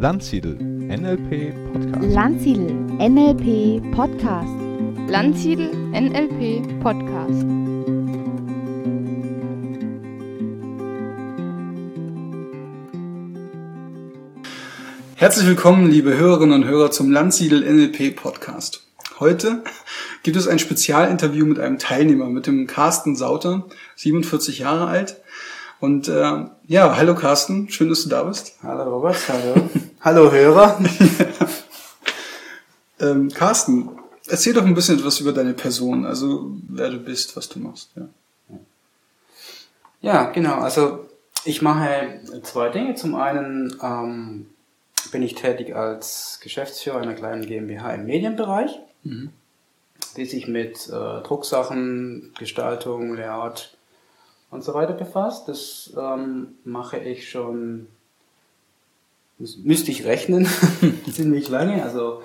Landsiedel NLP Podcast. Landsiedel NLP Podcast. Landsiedel NLP Podcast. Herzlich willkommen, liebe Hörerinnen und Hörer, zum Landsiedel NLP Podcast. Heute gibt es ein Spezialinterview mit einem Teilnehmer, mit dem Carsten Sauter, 47 Jahre alt. Und äh, ja, hallo Carsten, schön, dass du da bist. Hallo Robert, hallo. Hallo Hörer. ähm, Carsten, erzähl doch ein bisschen etwas über deine Person, also wer du bist, was du machst. Ja, ja genau, also ich mache zwei Dinge. Zum einen ähm, bin ich tätig als Geschäftsführer einer kleinen GmbH im Medienbereich, mhm. die sich mit äh, Drucksachen, Gestaltung, Layout und so weiter befasst. Das ähm, mache ich schon, müsste ich rechnen, ziemlich lange, also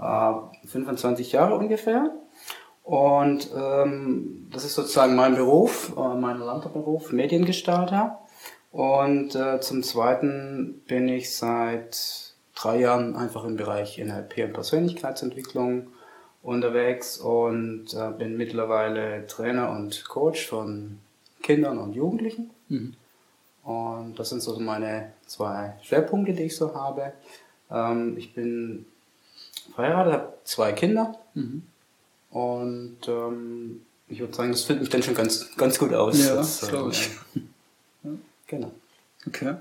äh, 25 Jahre ungefähr. Und ähm, das ist sozusagen mein Beruf, äh, mein Landberuf, Mediengestalter. Und äh, zum Zweiten bin ich seit drei Jahren einfach im Bereich NLP und Persönlichkeitsentwicklung unterwegs und äh, bin mittlerweile Trainer und Coach von Kindern und Jugendlichen. Mhm. Und das sind so meine zwei Schwerpunkte, die ich so habe. Ähm, ich bin verheiratet, habe zwei Kinder. Mhm. Und ähm, ich würde sagen, das füllt mich dann schon ganz, ganz gut aus. Ja, glaube ich. Äh, genau. Okay.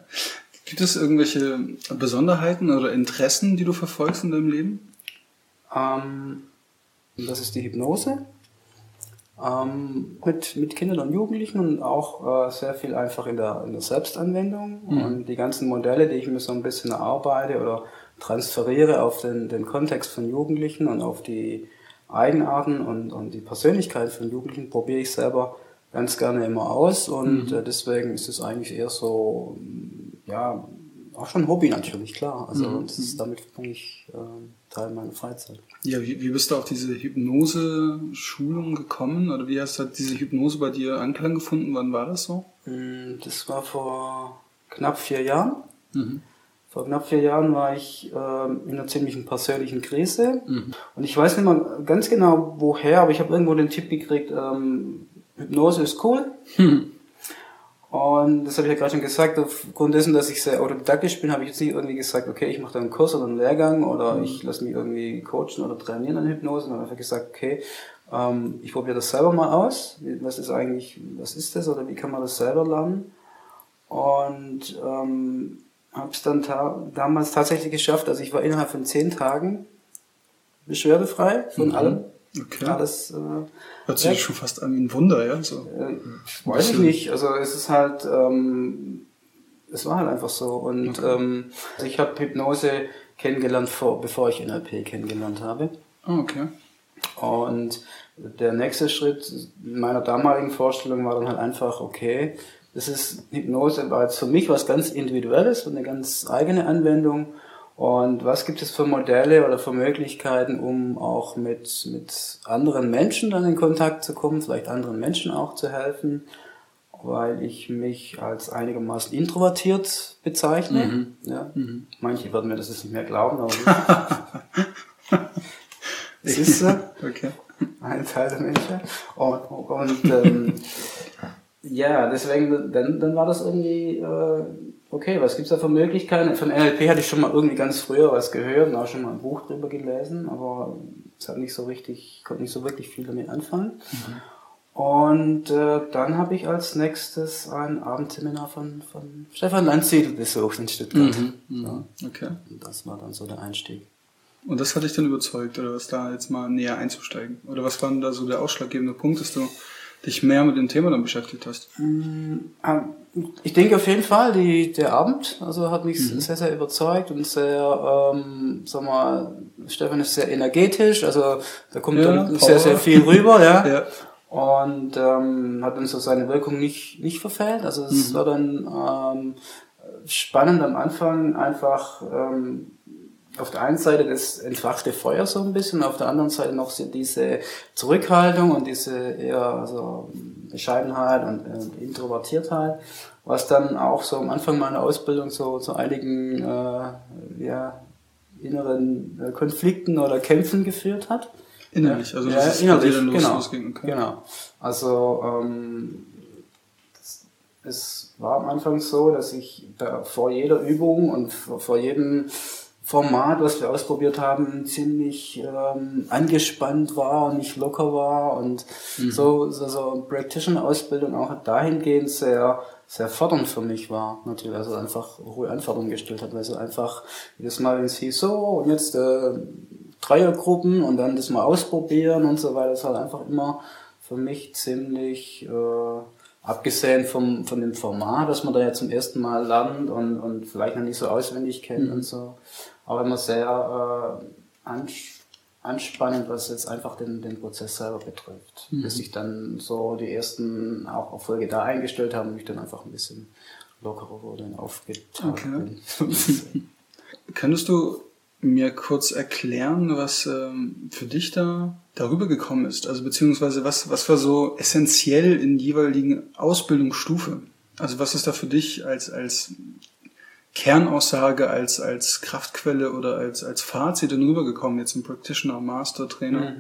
Gibt es irgendwelche Besonderheiten oder Interessen, die du verfolgst in deinem Leben? Ähm, das ist die Hypnose ähm, mit, mit Kindern und Jugendlichen und auch äh, sehr viel einfach in der, in der Selbstanwendung. Mhm. Und die ganzen Modelle, die ich mir so ein bisschen erarbeite oder transferiere auf den, den Kontext von Jugendlichen und auf die Eigenarten und, und die Persönlichkeit von Jugendlichen, probiere ich selber ganz gerne immer aus. Und mhm. äh, deswegen ist es eigentlich eher so, ja, auch schon Hobby natürlich, klar. Also mhm. das ist, damit verbringe ich äh, Teil meiner Freizeit. Ja, wie, wie bist du auf diese Hypnose-Schulung gekommen? Oder wie hast du diese Hypnose bei dir Anklang gefunden? Wann war das so? Mm, das war vor knapp vier Jahren. Mhm. Vor knapp vier Jahren war ich äh, in einer ziemlichen persönlichen Krise. Mhm. Und ich weiß nicht mal ganz genau woher, aber ich habe irgendwo den Tipp gekriegt, ähm, Hypnose ist cool. Mhm. Und das habe ich ja gerade schon gesagt, aufgrund dessen, dass ich sehr autodidaktisch bin, habe ich jetzt nicht irgendwie gesagt, okay, ich mache da einen Kurs oder einen Lehrgang oder mhm. ich lasse mich irgendwie coachen oder trainieren an Hypnose, sondern einfach gesagt, okay, ähm, ich probiere das selber mal aus. Was ist eigentlich, was ist das oder wie kann man das selber lernen? Und ähm, habe es dann ta damals tatsächlich geschafft, also ich war innerhalb von zehn Tagen beschwerdefrei von mhm. allem. Okay. Alles, äh, Hört sich ja, schon fast an wie ein Wunder, ja? So. Äh, weiß ich nicht. Also es ist halt, ähm, es war halt einfach so. Und okay. ähm, also ich habe Hypnose kennengelernt, vor, bevor ich NLP kennengelernt habe. Oh, okay. Und der nächste Schritt meiner damaligen Vorstellung war dann halt einfach, okay, das ist Hypnose, war jetzt für mich was ganz Individuelles und eine ganz eigene Anwendung. Und was gibt es für Modelle oder für Möglichkeiten, um auch mit, mit anderen Menschen dann in Kontakt zu kommen, vielleicht anderen Menschen auch zu helfen, weil ich mich als einigermaßen introvertiert bezeichne. Mhm. Ja. Mhm. Manche werden mir das jetzt nicht mehr glauben, aber es ist so. Okay. Ein Teil der Menschen. Und, und ähm, ja, deswegen, dann, dann war das irgendwie... Äh, okay, was gibt's da für Möglichkeiten? Von NLP hatte ich schon mal irgendwie ganz früher was gehört und auch schon mal ein Buch drüber gelesen, aber es hat nicht so richtig, konnte nicht so wirklich viel damit anfangen. Mhm. Und äh, dann habe ich als nächstes ein Abendseminar von, von Stefan Landsiedel besucht in Stuttgart. Mhm. Mhm. Ja. Okay. Und das war dann so der Einstieg. Und das hat dich dann überzeugt, oder was da jetzt mal näher einzusteigen? Oder was war denn da so der ausschlaggebende Punkt, dass du dich mehr mit dem Thema dann beschäftigt hast? Mm, ähm, ich denke auf jeden Fall, die, der Abend also hat mich mhm. sehr, sehr überzeugt und sehr, ähm, sag mal, Stefan ist sehr energetisch, also da kommt ja, dann sehr, sehr viel rüber, ja. ja. Und ähm, hat dann so seine Wirkung nicht, nicht verfehlt. Also es mhm. war dann ähm, spannend am Anfang einfach ähm, auf der einen Seite das entfachte Feuer so ein bisschen, auf der anderen Seite noch so diese Zurückhaltung und diese eher so Bescheidenheit und äh, Introvertiertheit, was dann auch so am Anfang meiner Ausbildung so zu einigen äh, ja, inneren äh, Konflikten oder Kämpfen geführt hat. Innerlich, also ja, das ist bei innerlich, dann los- genau, losging, okay. genau. Also ähm, es war am Anfang so, dass ich vor jeder Übung und vor jedem Format, was wir ausprobiert haben, ziemlich ähm, angespannt war und nicht locker war und so, so, so Practitioner-Ausbildung auch dahingehend sehr, sehr fordernd für mich war, natürlich, also einfach hohe Anforderungen gestellt hat, weil so einfach jedes Mal, wenn es hieß, so, und jetzt äh, Dreiergruppen und dann das mal ausprobieren und so weiter, das war einfach immer für mich ziemlich, äh, abgesehen vom, von dem Format, dass man da ja zum ersten Mal lernt und, und vielleicht noch nicht so auswendig kennt und so, aber immer sehr äh, ans- anspannend, was jetzt einfach den, den Prozess selber betrifft. Bis sich dann so die ersten auch Erfolge da eingestellt haben und ich dann einfach ein bisschen lockerer wurde und aufgetaucht Okay. bin. Könntest du mir kurz erklären, was ähm, für dich da darüber gekommen ist? Also beziehungsweise was, was war so essentiell in jeweiligen Ausbildungsstufe? Also was ist da für dich als, als Kernaussage, als, als Kraftquelle oder als, als Fazit dann rübergekommen, jetzt im Practitioner, Master, Trainer?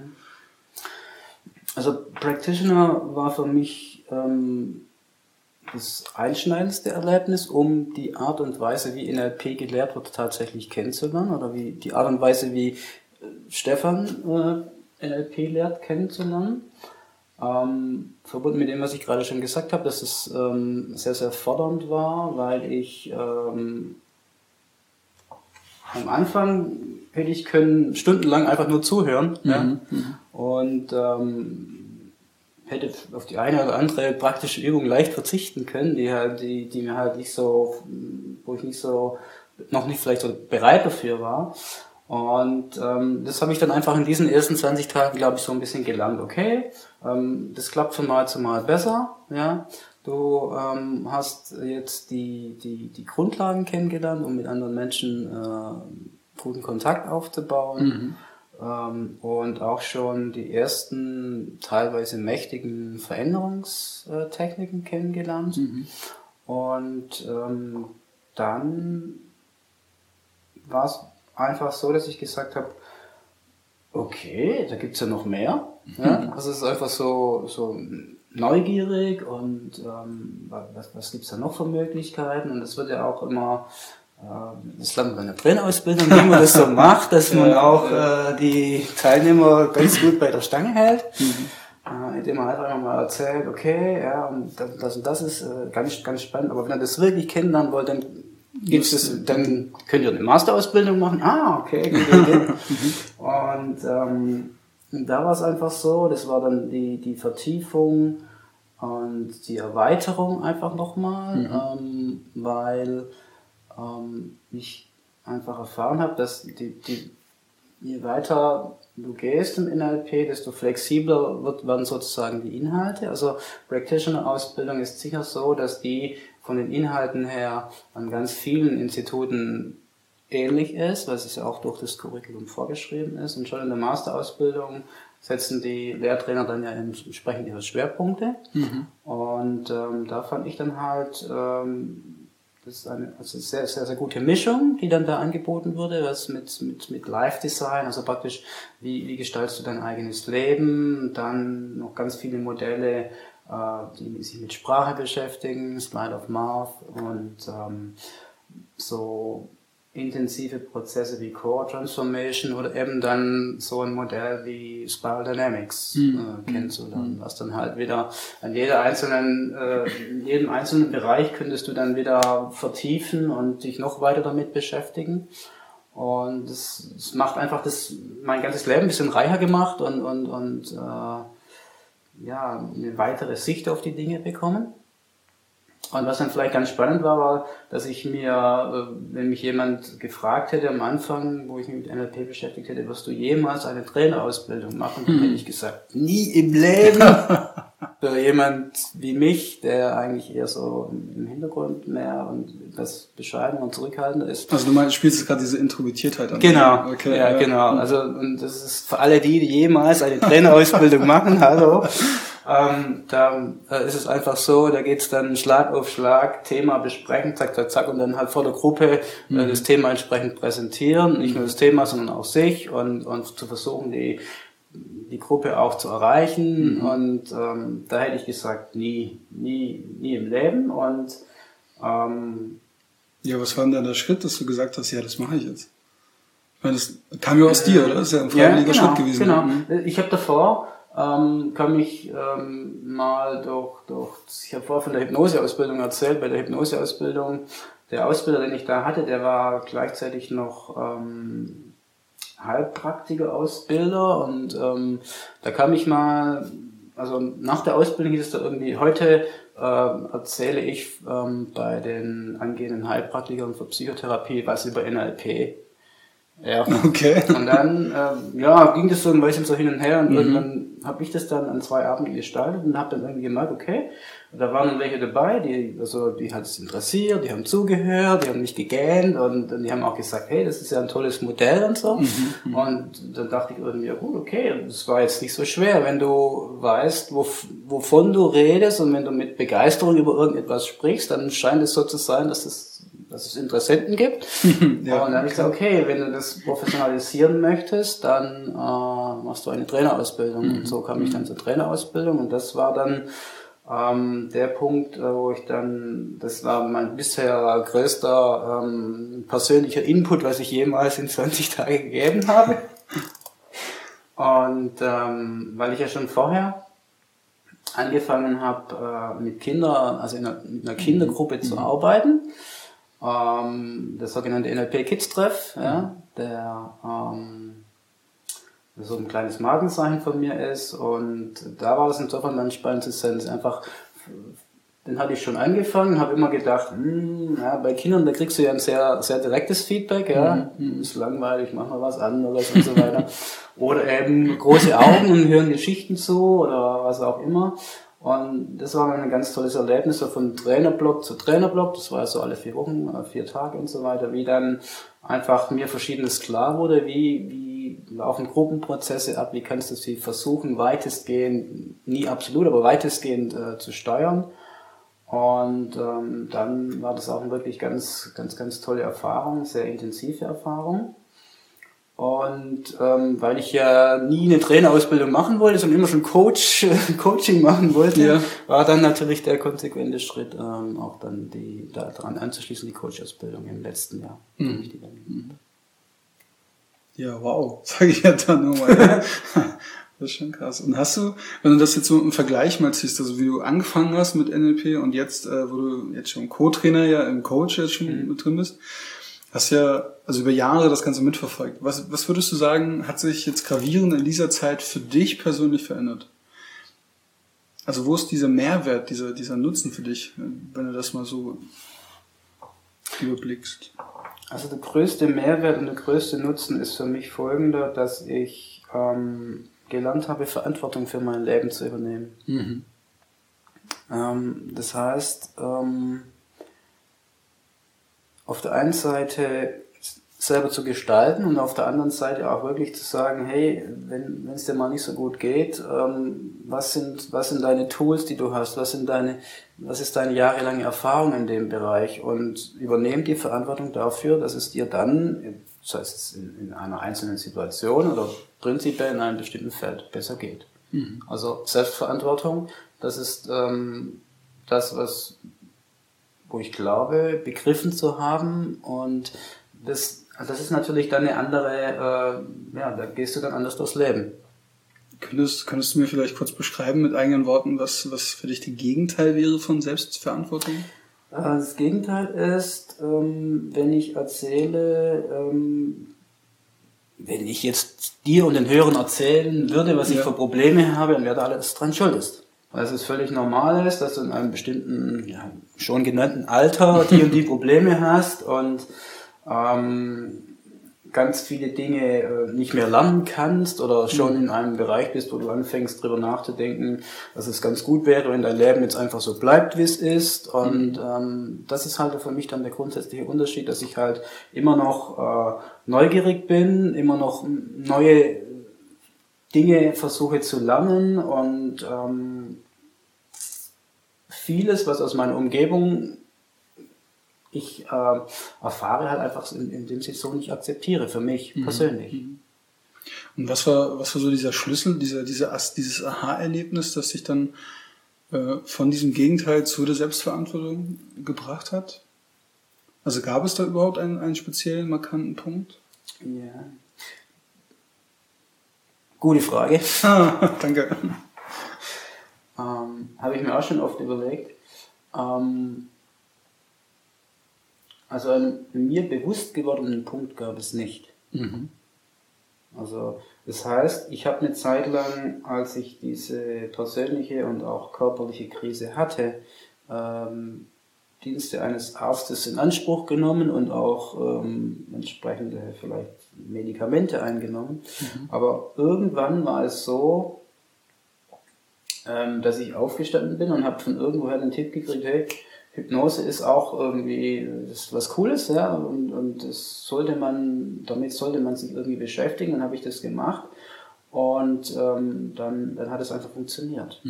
Also Practitioner war für mich ähm, das einschneidendste Erlebnis, um die Art und Weise, wie NLP gelehrt wird, tatsächlich kennenzulernen oder wie die Art und Weise, wie äh, Stefan äh, NLP lehrt, kennenzulernen. Ähm, verbunden mit dem, was ich gerade schon gesagt habe, dass es ähm, sehr, sehr fordernd war, weil ich ähm, am Anfang hätte ich können stundenlang einfach nur zuhören ja? und ähm, hätte auf die eine oder andere praktische Übung leicht verzichten können, die halt, die, die mir halt nicht so, wo ich nicht so, noch nicht vielleicht so bereit dafür war. Und ähm, das habe ich dann einfach in diesen ersten 20 Tagen, glaube ich, so ein bisschen gelernt. Okay, ähm, das klappt von Mal zu Mal besser. Ja, du ähm, hast jetzt die, die, die Grundlagen kennengelernt, um mit anderen Menschen äh, guten Kontakt aufzubauen. Ähm, und auch schon die ersten teilweise mächtigen Veränderungstechniken kennengelernt. Und ähm, dann war es einfach so, dass ich gesagt habe, okay, da gibt's ja noch mehr. Ja? Also es ist einfach so, so neugierig und ähm, was, was gibt's da noch für Möglichkeiten? Und es wird ja auch immer, äh, das lernt man in der Trainerausbildung, wie man das so macht, dass man auch äh, die Teilnehmer ganz gut bei der Stange hält. Äh, indem man einfach mal erzählt, okay, ja, und das, das und das ist äh, ganz, ganz spannend, aber wenn ihr das wirklich kennenlernen wollt, dann gibt's das, dann könnt ihr eine Masterausbildung machen. Ah, okay. Und ähm, da war es einfach so, das war dann die, die Vertiefung und die Erweiterung einfach nochmal, ähm, weil ähm, ich einfach erfahren habe, dass die, die, je weiter du gehst im NLP, desto flexibler wird, werden sozusagen die Inhalte. Also Practitioner-Ausbildung ist sicher so, dass die von den Inhalten her an ganz vielen Instituten ähnlich ist, was es ja auch durch das Curriculum vorgeschrieben ist. Und schon in der Masterausbildung setzen die Lehrtrainer dann ja entsprechend ihre Schwerpunkte. Und ähm, da fand ich dann halt, ähm, das ist eine also sehr, sehr, sehr gute Mischung, die dann da angeboten wurde, was mit, mit, mit Live-Design, also praktisch, wie, wie gestaltest du dein eigenes Leben, dann noch ganz viele Modelle, die sich mit Sprache beschäftigen, Slide of Mouth und ähm, so intensive Prozesse wie Core Transformation oder eben dann so ein Modell wie Spiral Dynamics äh, kennenzulernen, was dann halt wieder an jeder einzelnen, äh, in jedem einzelnen Bereich könntest du dann wieder vertiefen und dich noch weiter damit beschäftigen. Und das, das macht einfach das mein ganzes Leben ein bisschen reicher gemacht und, und, und äh, ja, eine weitere Sicht auf die Dinge bekommen. Und was dann vielleicht ganz spannend war, war, dass ich mir, äh, wenn mich jemand gefragt hätte am Anfang, wo ich mich mit NLP beschäftigt hätte, wirst du jemals eine Trainerausbildung machen, dann hätte ich gesagt, nie im Leben. für jemand wie mich, der eigentlich eher so im Hintergrund mehr und etwas bescheiden und zurückhaltender ist. Also du meinst, spielst jetzt gerade diese Introvertiertheit an. Genau, Okay, ja, ja. genau. Also und das ist für alle die, die jemals eine Trainerausbildung machen, hallo. Ähm, da äh, ist es einfach so, da geht's dann Schlag auf Schlag, Thema besprechen, zack, zack, zack, und dann halt vor der Gruppe äh, das Thema entsprechend präsentieren, nicht nur das Thema, sondern auch sich und, und zu versuchen, die, die Gruppe auch zu erreichen. Und ähm, da hätte ich gesagt, nie, nie, nie im Leben. Und ähm, Ja, was war denn dann der Schritt, dass du gesagt hast, ja, das mache ich jetzt? Ich meine, das kam ja aus dir, oder? Das ist ja ein freiwilliger genau, Schritt gewesen. Genau. Mhm. Ich habe davor, ähm, kann mich ähm, mal durch, durch ich habe vorher von der Hypnoseausbildung erzählt, bei der Hypnoseausbildung, der Ausbilder, den ich da hatte, der war gleichzeitig noch ähm, Heilpraktiker-Ausbilder und ähm, da kam ich mal, also nach der Ausbildung hieß es da irgendwie, heute ähm, erzähle ich ähm, bei den angehenden Heilpraktikern für Psychotherapie was über NLP. Ja. Okay. Und dann ähm, ja, ging das so ein bisschen so hin und her und irgendwann habe ich das dann an zwei Abenden gestaltet und habe dann irgendwie gemerkt, okay, da waren dann welche dabei, die, also die hat es interessiert, die haben zugehört, die haben nicht gegähnt und, und die haben auch gesagt, hey, das ist ja ein tolles Modell und so. und dann dachte ich irgendwie, ja gut, okay, das war jetzt nicht so schwer, wenn du weißt, wo, wovon du redest und wenn du mit Begeisterung über irgendetwas sprichst, dann scheint es so zu sein, dass es dass es Interessenten gibt. Ja, und dann habe ich gesagt, okay, wenn du das professionalisieren möchtest, dann äh, machst du eine Trainerausbildung. Und so kam ich dann zur Trainerausbildung und das war dann ähm, der Punkt, äh, wo ich dann, das war mein bisher größter ähm, persönlicher Input, was ich jemals in 20 Tagen gegeben habe. Und ähm, weil ich ja schon vorher angefangen habe, äh, mit Kindern, also in einer, mit einer Kindergruppe zu arbeiten, ähm, das sogenannte NLP Kids Treff, ja, der ähm, so ein kleines Markenzeichen von mir ist und da war das spannend zu sehen, dass einfach den hatte ich schon angefangen, habe immer gedacht, hm, ja, bei Kindern, da kriegst du ja ein sehr, sehr direktes Feedback, ja, hm, ist langweilig, mach mal was anderes und so weiter. oder eben große Augen und hören Geschichten zu oder was auch immer. Und das war ein ganz tolles Erlebnis, so von Trainerblock zu Trainerblock, das war so alle vier Wochen, äh, vier Tage und so weiter, wie dann einfach mir Verschiedenes klar wurde, wie, wie laufen Gruppenprozesse ab, wie kannst du sie versuchen, weitestgehend, nie absolut, aber weitestgehend äh, zu steuern. Und ähm, dann war das auch eine wirklich ganz, ganz, ganz tolle Erfahrung, sehr intensive Erfahrung. Und ähm, weil ich ja nie eine Trainerausbildung machen wollte, sondern immer schon Coach, Coaching machen wollte, Ja. war dann natürlich der konsequente Schritt, ähm, auch dann die daran anzuschließen, die Coach-Ausbildung im letzten Jahr. Mhm. Dann- Ja, wow, sage ich ja dann nur mal. Ja. Das ist schon krass. Und hast du, wenn du das jetzt so im Vergleich mal ziehst, also wie du angefangen hast mit NLP und jetzt, äh, wo du jetzt schon Co-Trainer ja im Coach jetzt schon mit drin bist, hast ja also über Jahre das Ganze mitverfolgt. Was, was würdest du sagen, hat sich jetzt gravierend in dieser Zeit für dich persönlich verändert? Also wo ist dieser Mehrwert, dieser, dieser Nutzen für dich, wenn du das mal so überblickst? Also der größte Mehrwert und der größte Nutzen ist für mich folgender, dass ich ähm, gelernt habe, Verantwortung für mein Leben zu übernehmen. Mhm. Ähm, das heißt, ähm, auf der einen Seite selber zu gestalten und auf der anderen Seite auch wirklich zu sagen, hey, wenn es dir mal nicht so gut geht, ähm, was sind was sind deine Tools, die du hast, was sind deine was ist deine jahrelange Erfahrung in dem Bereich? Und übernehm die Verantwortung dafür, dass es dir dann, sei es in, in einer einzelnen Situation oder prinzipiell in einem bestimmten Feld besser geht. Also Selbstverantwortung, das ist ähm, das, was wo ich glaube, begriffen zu haben und das, das ist natürlich dann eine andere, äh, ja, da gehst du dann anders durchs Leben. Könntest, könntest du mir vielleicht kurz beschreiben mit eigenen Worten, was, was für dich das Gegenteil wäre von Selbstverantwortung? Äh, Das Gegenteil ist, ähm, wenn ich erzähle, ähm, wenn ich jetzt dir und den Hörern erzählen würde, was ich Ja. für Probleme habe, dann wer da alles dran schuld ist. Weil es völlig normal ist, dass du in einem bestimmten, ja, schon genannten Alter die und die Probleme hast und ähm, ganz viele Dinge äh, nicht mehr lernen kannst oder schon in einem Bereich bist, wo du anfängst drüber nachzudenken, dass es ganz gut wäre, wenn dein Leben jetzt einfach so bleibt, wie es ist. Und ähm, das ist halt für mich dann der grundsätzliche Unterschied, dass ich halt immer noch äh, neugierig bin, immer noch neue Dinge versuche zu lernen und ähm, vieles, was aus meiner Umgebung ich äh, erfahre, halt einfach, in, indem ich es so nicht akzeptiere, für mich persönlich. Und was war, was war so dieser Schlüssel, dieser, dieser, dieses Aha-Erlebnis, das sich dann äh, von diesem Gegenteil zu der Selbstverantwortung gebracht hat? Also gab es da überhaupt einen, einen speziellen, markanten Punkt? Ja. Gute Frage. Ah, danke. Ähm, Habe ich mir auch schon oft überlegt. Ähm, also einen mir bewusst gewordenen Punkt gab es nicht. Mhm. Also das heißt, ich habe eine Zeit lang, als ich diese persönliche und auch körperliche Krise hatte, ähm, Dienste eines Arztes in Anspruch genommen und auch ähm, entsprechende vielleicht Medikamente eingenommen. Aber irgendwann war es so, ähm, dass ich aufgestanden bin und habe von irgendwoher den Tipp gekriegt, hey, Hypnose ist auch irgendwie ist was Cooles, ja, und, und das sollte man, damit sollte man sich irgendwie beschäftigen, dann habe ich das gemacht. Und ähm, dann, dann hat es einfach funktioniert.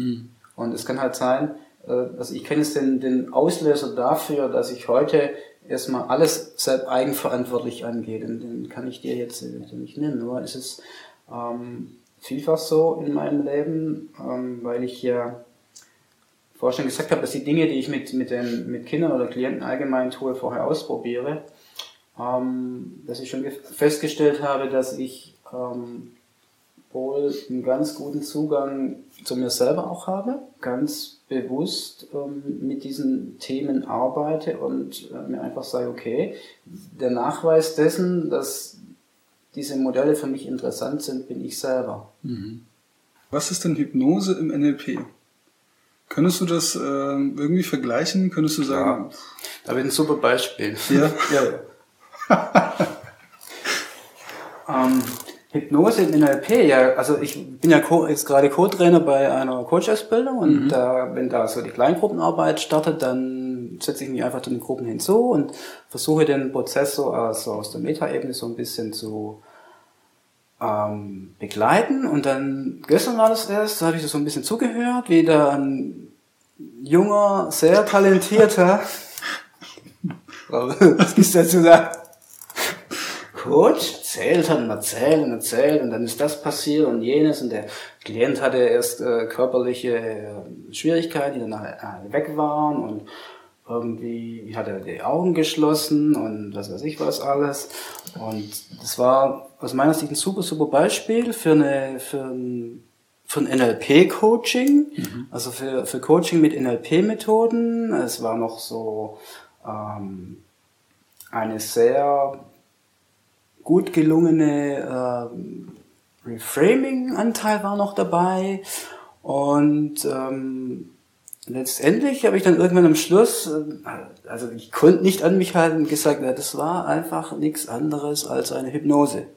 Und es kann halt sein, äh, also ich kenne jetzt den, den Auslöser dafür, dass ich heute erstmal alles selbst eigenverantwortlich angehe, den, den kann ich dir jetzt nicht nennen, nur es ist ähm, vielfach so in meinem Leben, ähm, weil ich ja vorher schon gesagt habe, dass die Dinge, die ich mit, mit, den, mit Kindern oder Klienten allgemein tue, vorher ausprobiere, ähm, dass ich schon ge- festgestellt habe, dass ich ähm, wohl einen ganz guten Zugang zu mir selber auch habe, ganz bewusst ähm, mit diesen Themen arbeite und äh, mir einfach sage, okay, der Nachweis dessen, dass diese Modelle für mich interessant sind, bin ich selber. Was ist denn Hypnose im NLP? Könntest du das äh, irgendwie vergleichen? Könntest du sagen, Da habe ich ein super Beispiel. Ja. ja. ähm, Hypnose im NLP, ja, also ich bin ja Co jetzt gerade Co-Trainer bei einer Coach-Ausbildung und da, wenn da so die Kleingruppenarbeit startet, dann setze ich mich einfach zu den Gruppen hinzu und versuche den Prozess so aus, so aus der Metaebene so ein bisschen zu ähm, begleiten und dann gestern war das erst, da habe ich so ein bisschen zugehört, wie da ein junger, sehr talentierter was ist dazu da? Coach erzählt hat und erzählt und erzählt und dann ist das passiert und jenes und der Klient hatte erst äh, körperliche äh, Schwierigkeiten, die dann äh, weg waren und irgendwie hat er die Augen geschlossen und was weiß ich was alles. Und das war aus meiner Sicht ein super super Beispiel für eine für ein für ein NLP-Coaching, also für, für Coaching mit NLP-Methoden. Es war noch so ähm, eine sehr gut gelungene ähm, Reframing-Anteil war noch dabei. Und ähm, letztendlich habe ich dann irgendwann am Schluss, äh, also ich konnte nicht an mich halten gesagt, ja, das war einfach nichts anderes als eine Hypnose.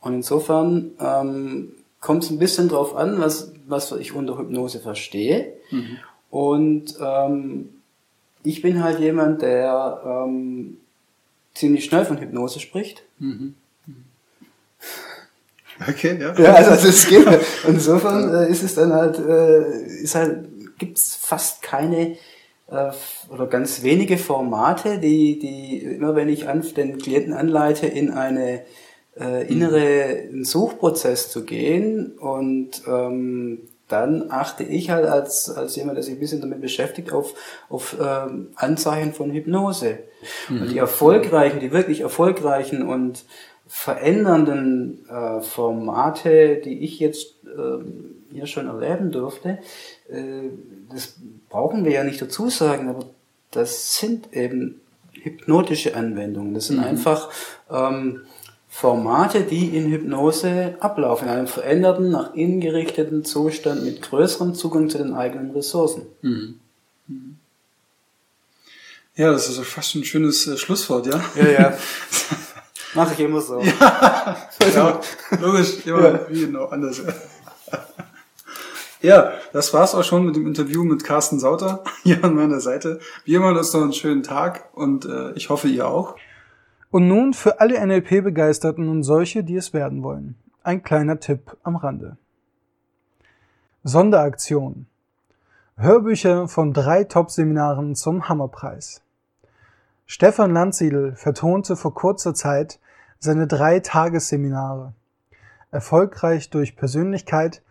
Und insofern ähm, kommt es ein bisschen drauf an, was, was ich unter Hypnose verstehe. Und ähm, ich bin halt jemand, der ähm, ziemlich schnell von Hypnose spricht. Okay, ja. Ja, also das geht. Insofern äh, ist es dann halt, äh, ist halt, gibt's fast keine äh, oder ganz wenige Formate, die, die immer wenn ich an, den Klienten anleite, in eine äh, innere einen Suchprozess zu gehen und ähm, dann achte ich halt als, als jemand, der sich ein bisschen damit beschäftigt, auf, auf ähm, Anzeichen von Hypnose. Und die erfolgreichen, die wirklich erfolgreichen und verändernden äh, Formate, die ich jetzt ähm, hier schon erleben durfte, äh, das brauchen wir ja nicht dazu sagen, aber das sind eben hypnotische Anwendungen. Das sind einfach ähm, Formate, die in Hypnose ablaufen, in einem veränderten, nach innen gerichteten Zustand mit größerem Zugang zu den eigenen Ressourcen. Ja, das ist fast ein schönes äh, Schlusswort, ja? Ja, ja. Mache ich immer so. ja, logisch, immer wie genau anders. Ja, das war's auch schon mit dem Interview mit Carsten Sauter hier an meiner Seite. Wie immer, das noch einen schönen Tag und äh, ich hoffe, ihr auch. Und nun für alle NLP-Begeisterten und solche, die es werden wollen. Ein kleiner Tipp am Rande. Sonderaktion. Hörbücher von drei Top-Seminaren zum Hammerpreis. Stefan Landsiedel vertonte vor kurzer Zeit seine drei Tagesseminare. Erfolgreich durch Persönlichkeit,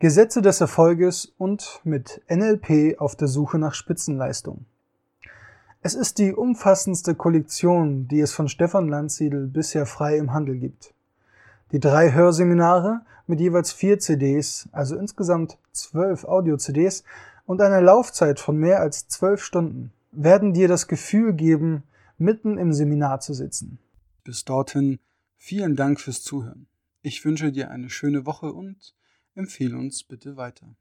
Gesetze des Erfolges und mit NLP auf der Suche nach Spitzenleistung. Es ist die umfassendste Kollektion, die es von Stefan Landsiedel bisher frei im Handel gibt. Die drei Hörseminare mit jeweils vier CDs, also insgesamt zwölf Audio-CDs und einer Laufzeit von mehr als zwölf Stunden, werden dir das Gefühl geben, mitten im Seminar zu sitzen. Bis dorthin vielen Dank fürs Zuhören. Ich wünsche dir eine schöne Woche und empfehle uns bitte weiter.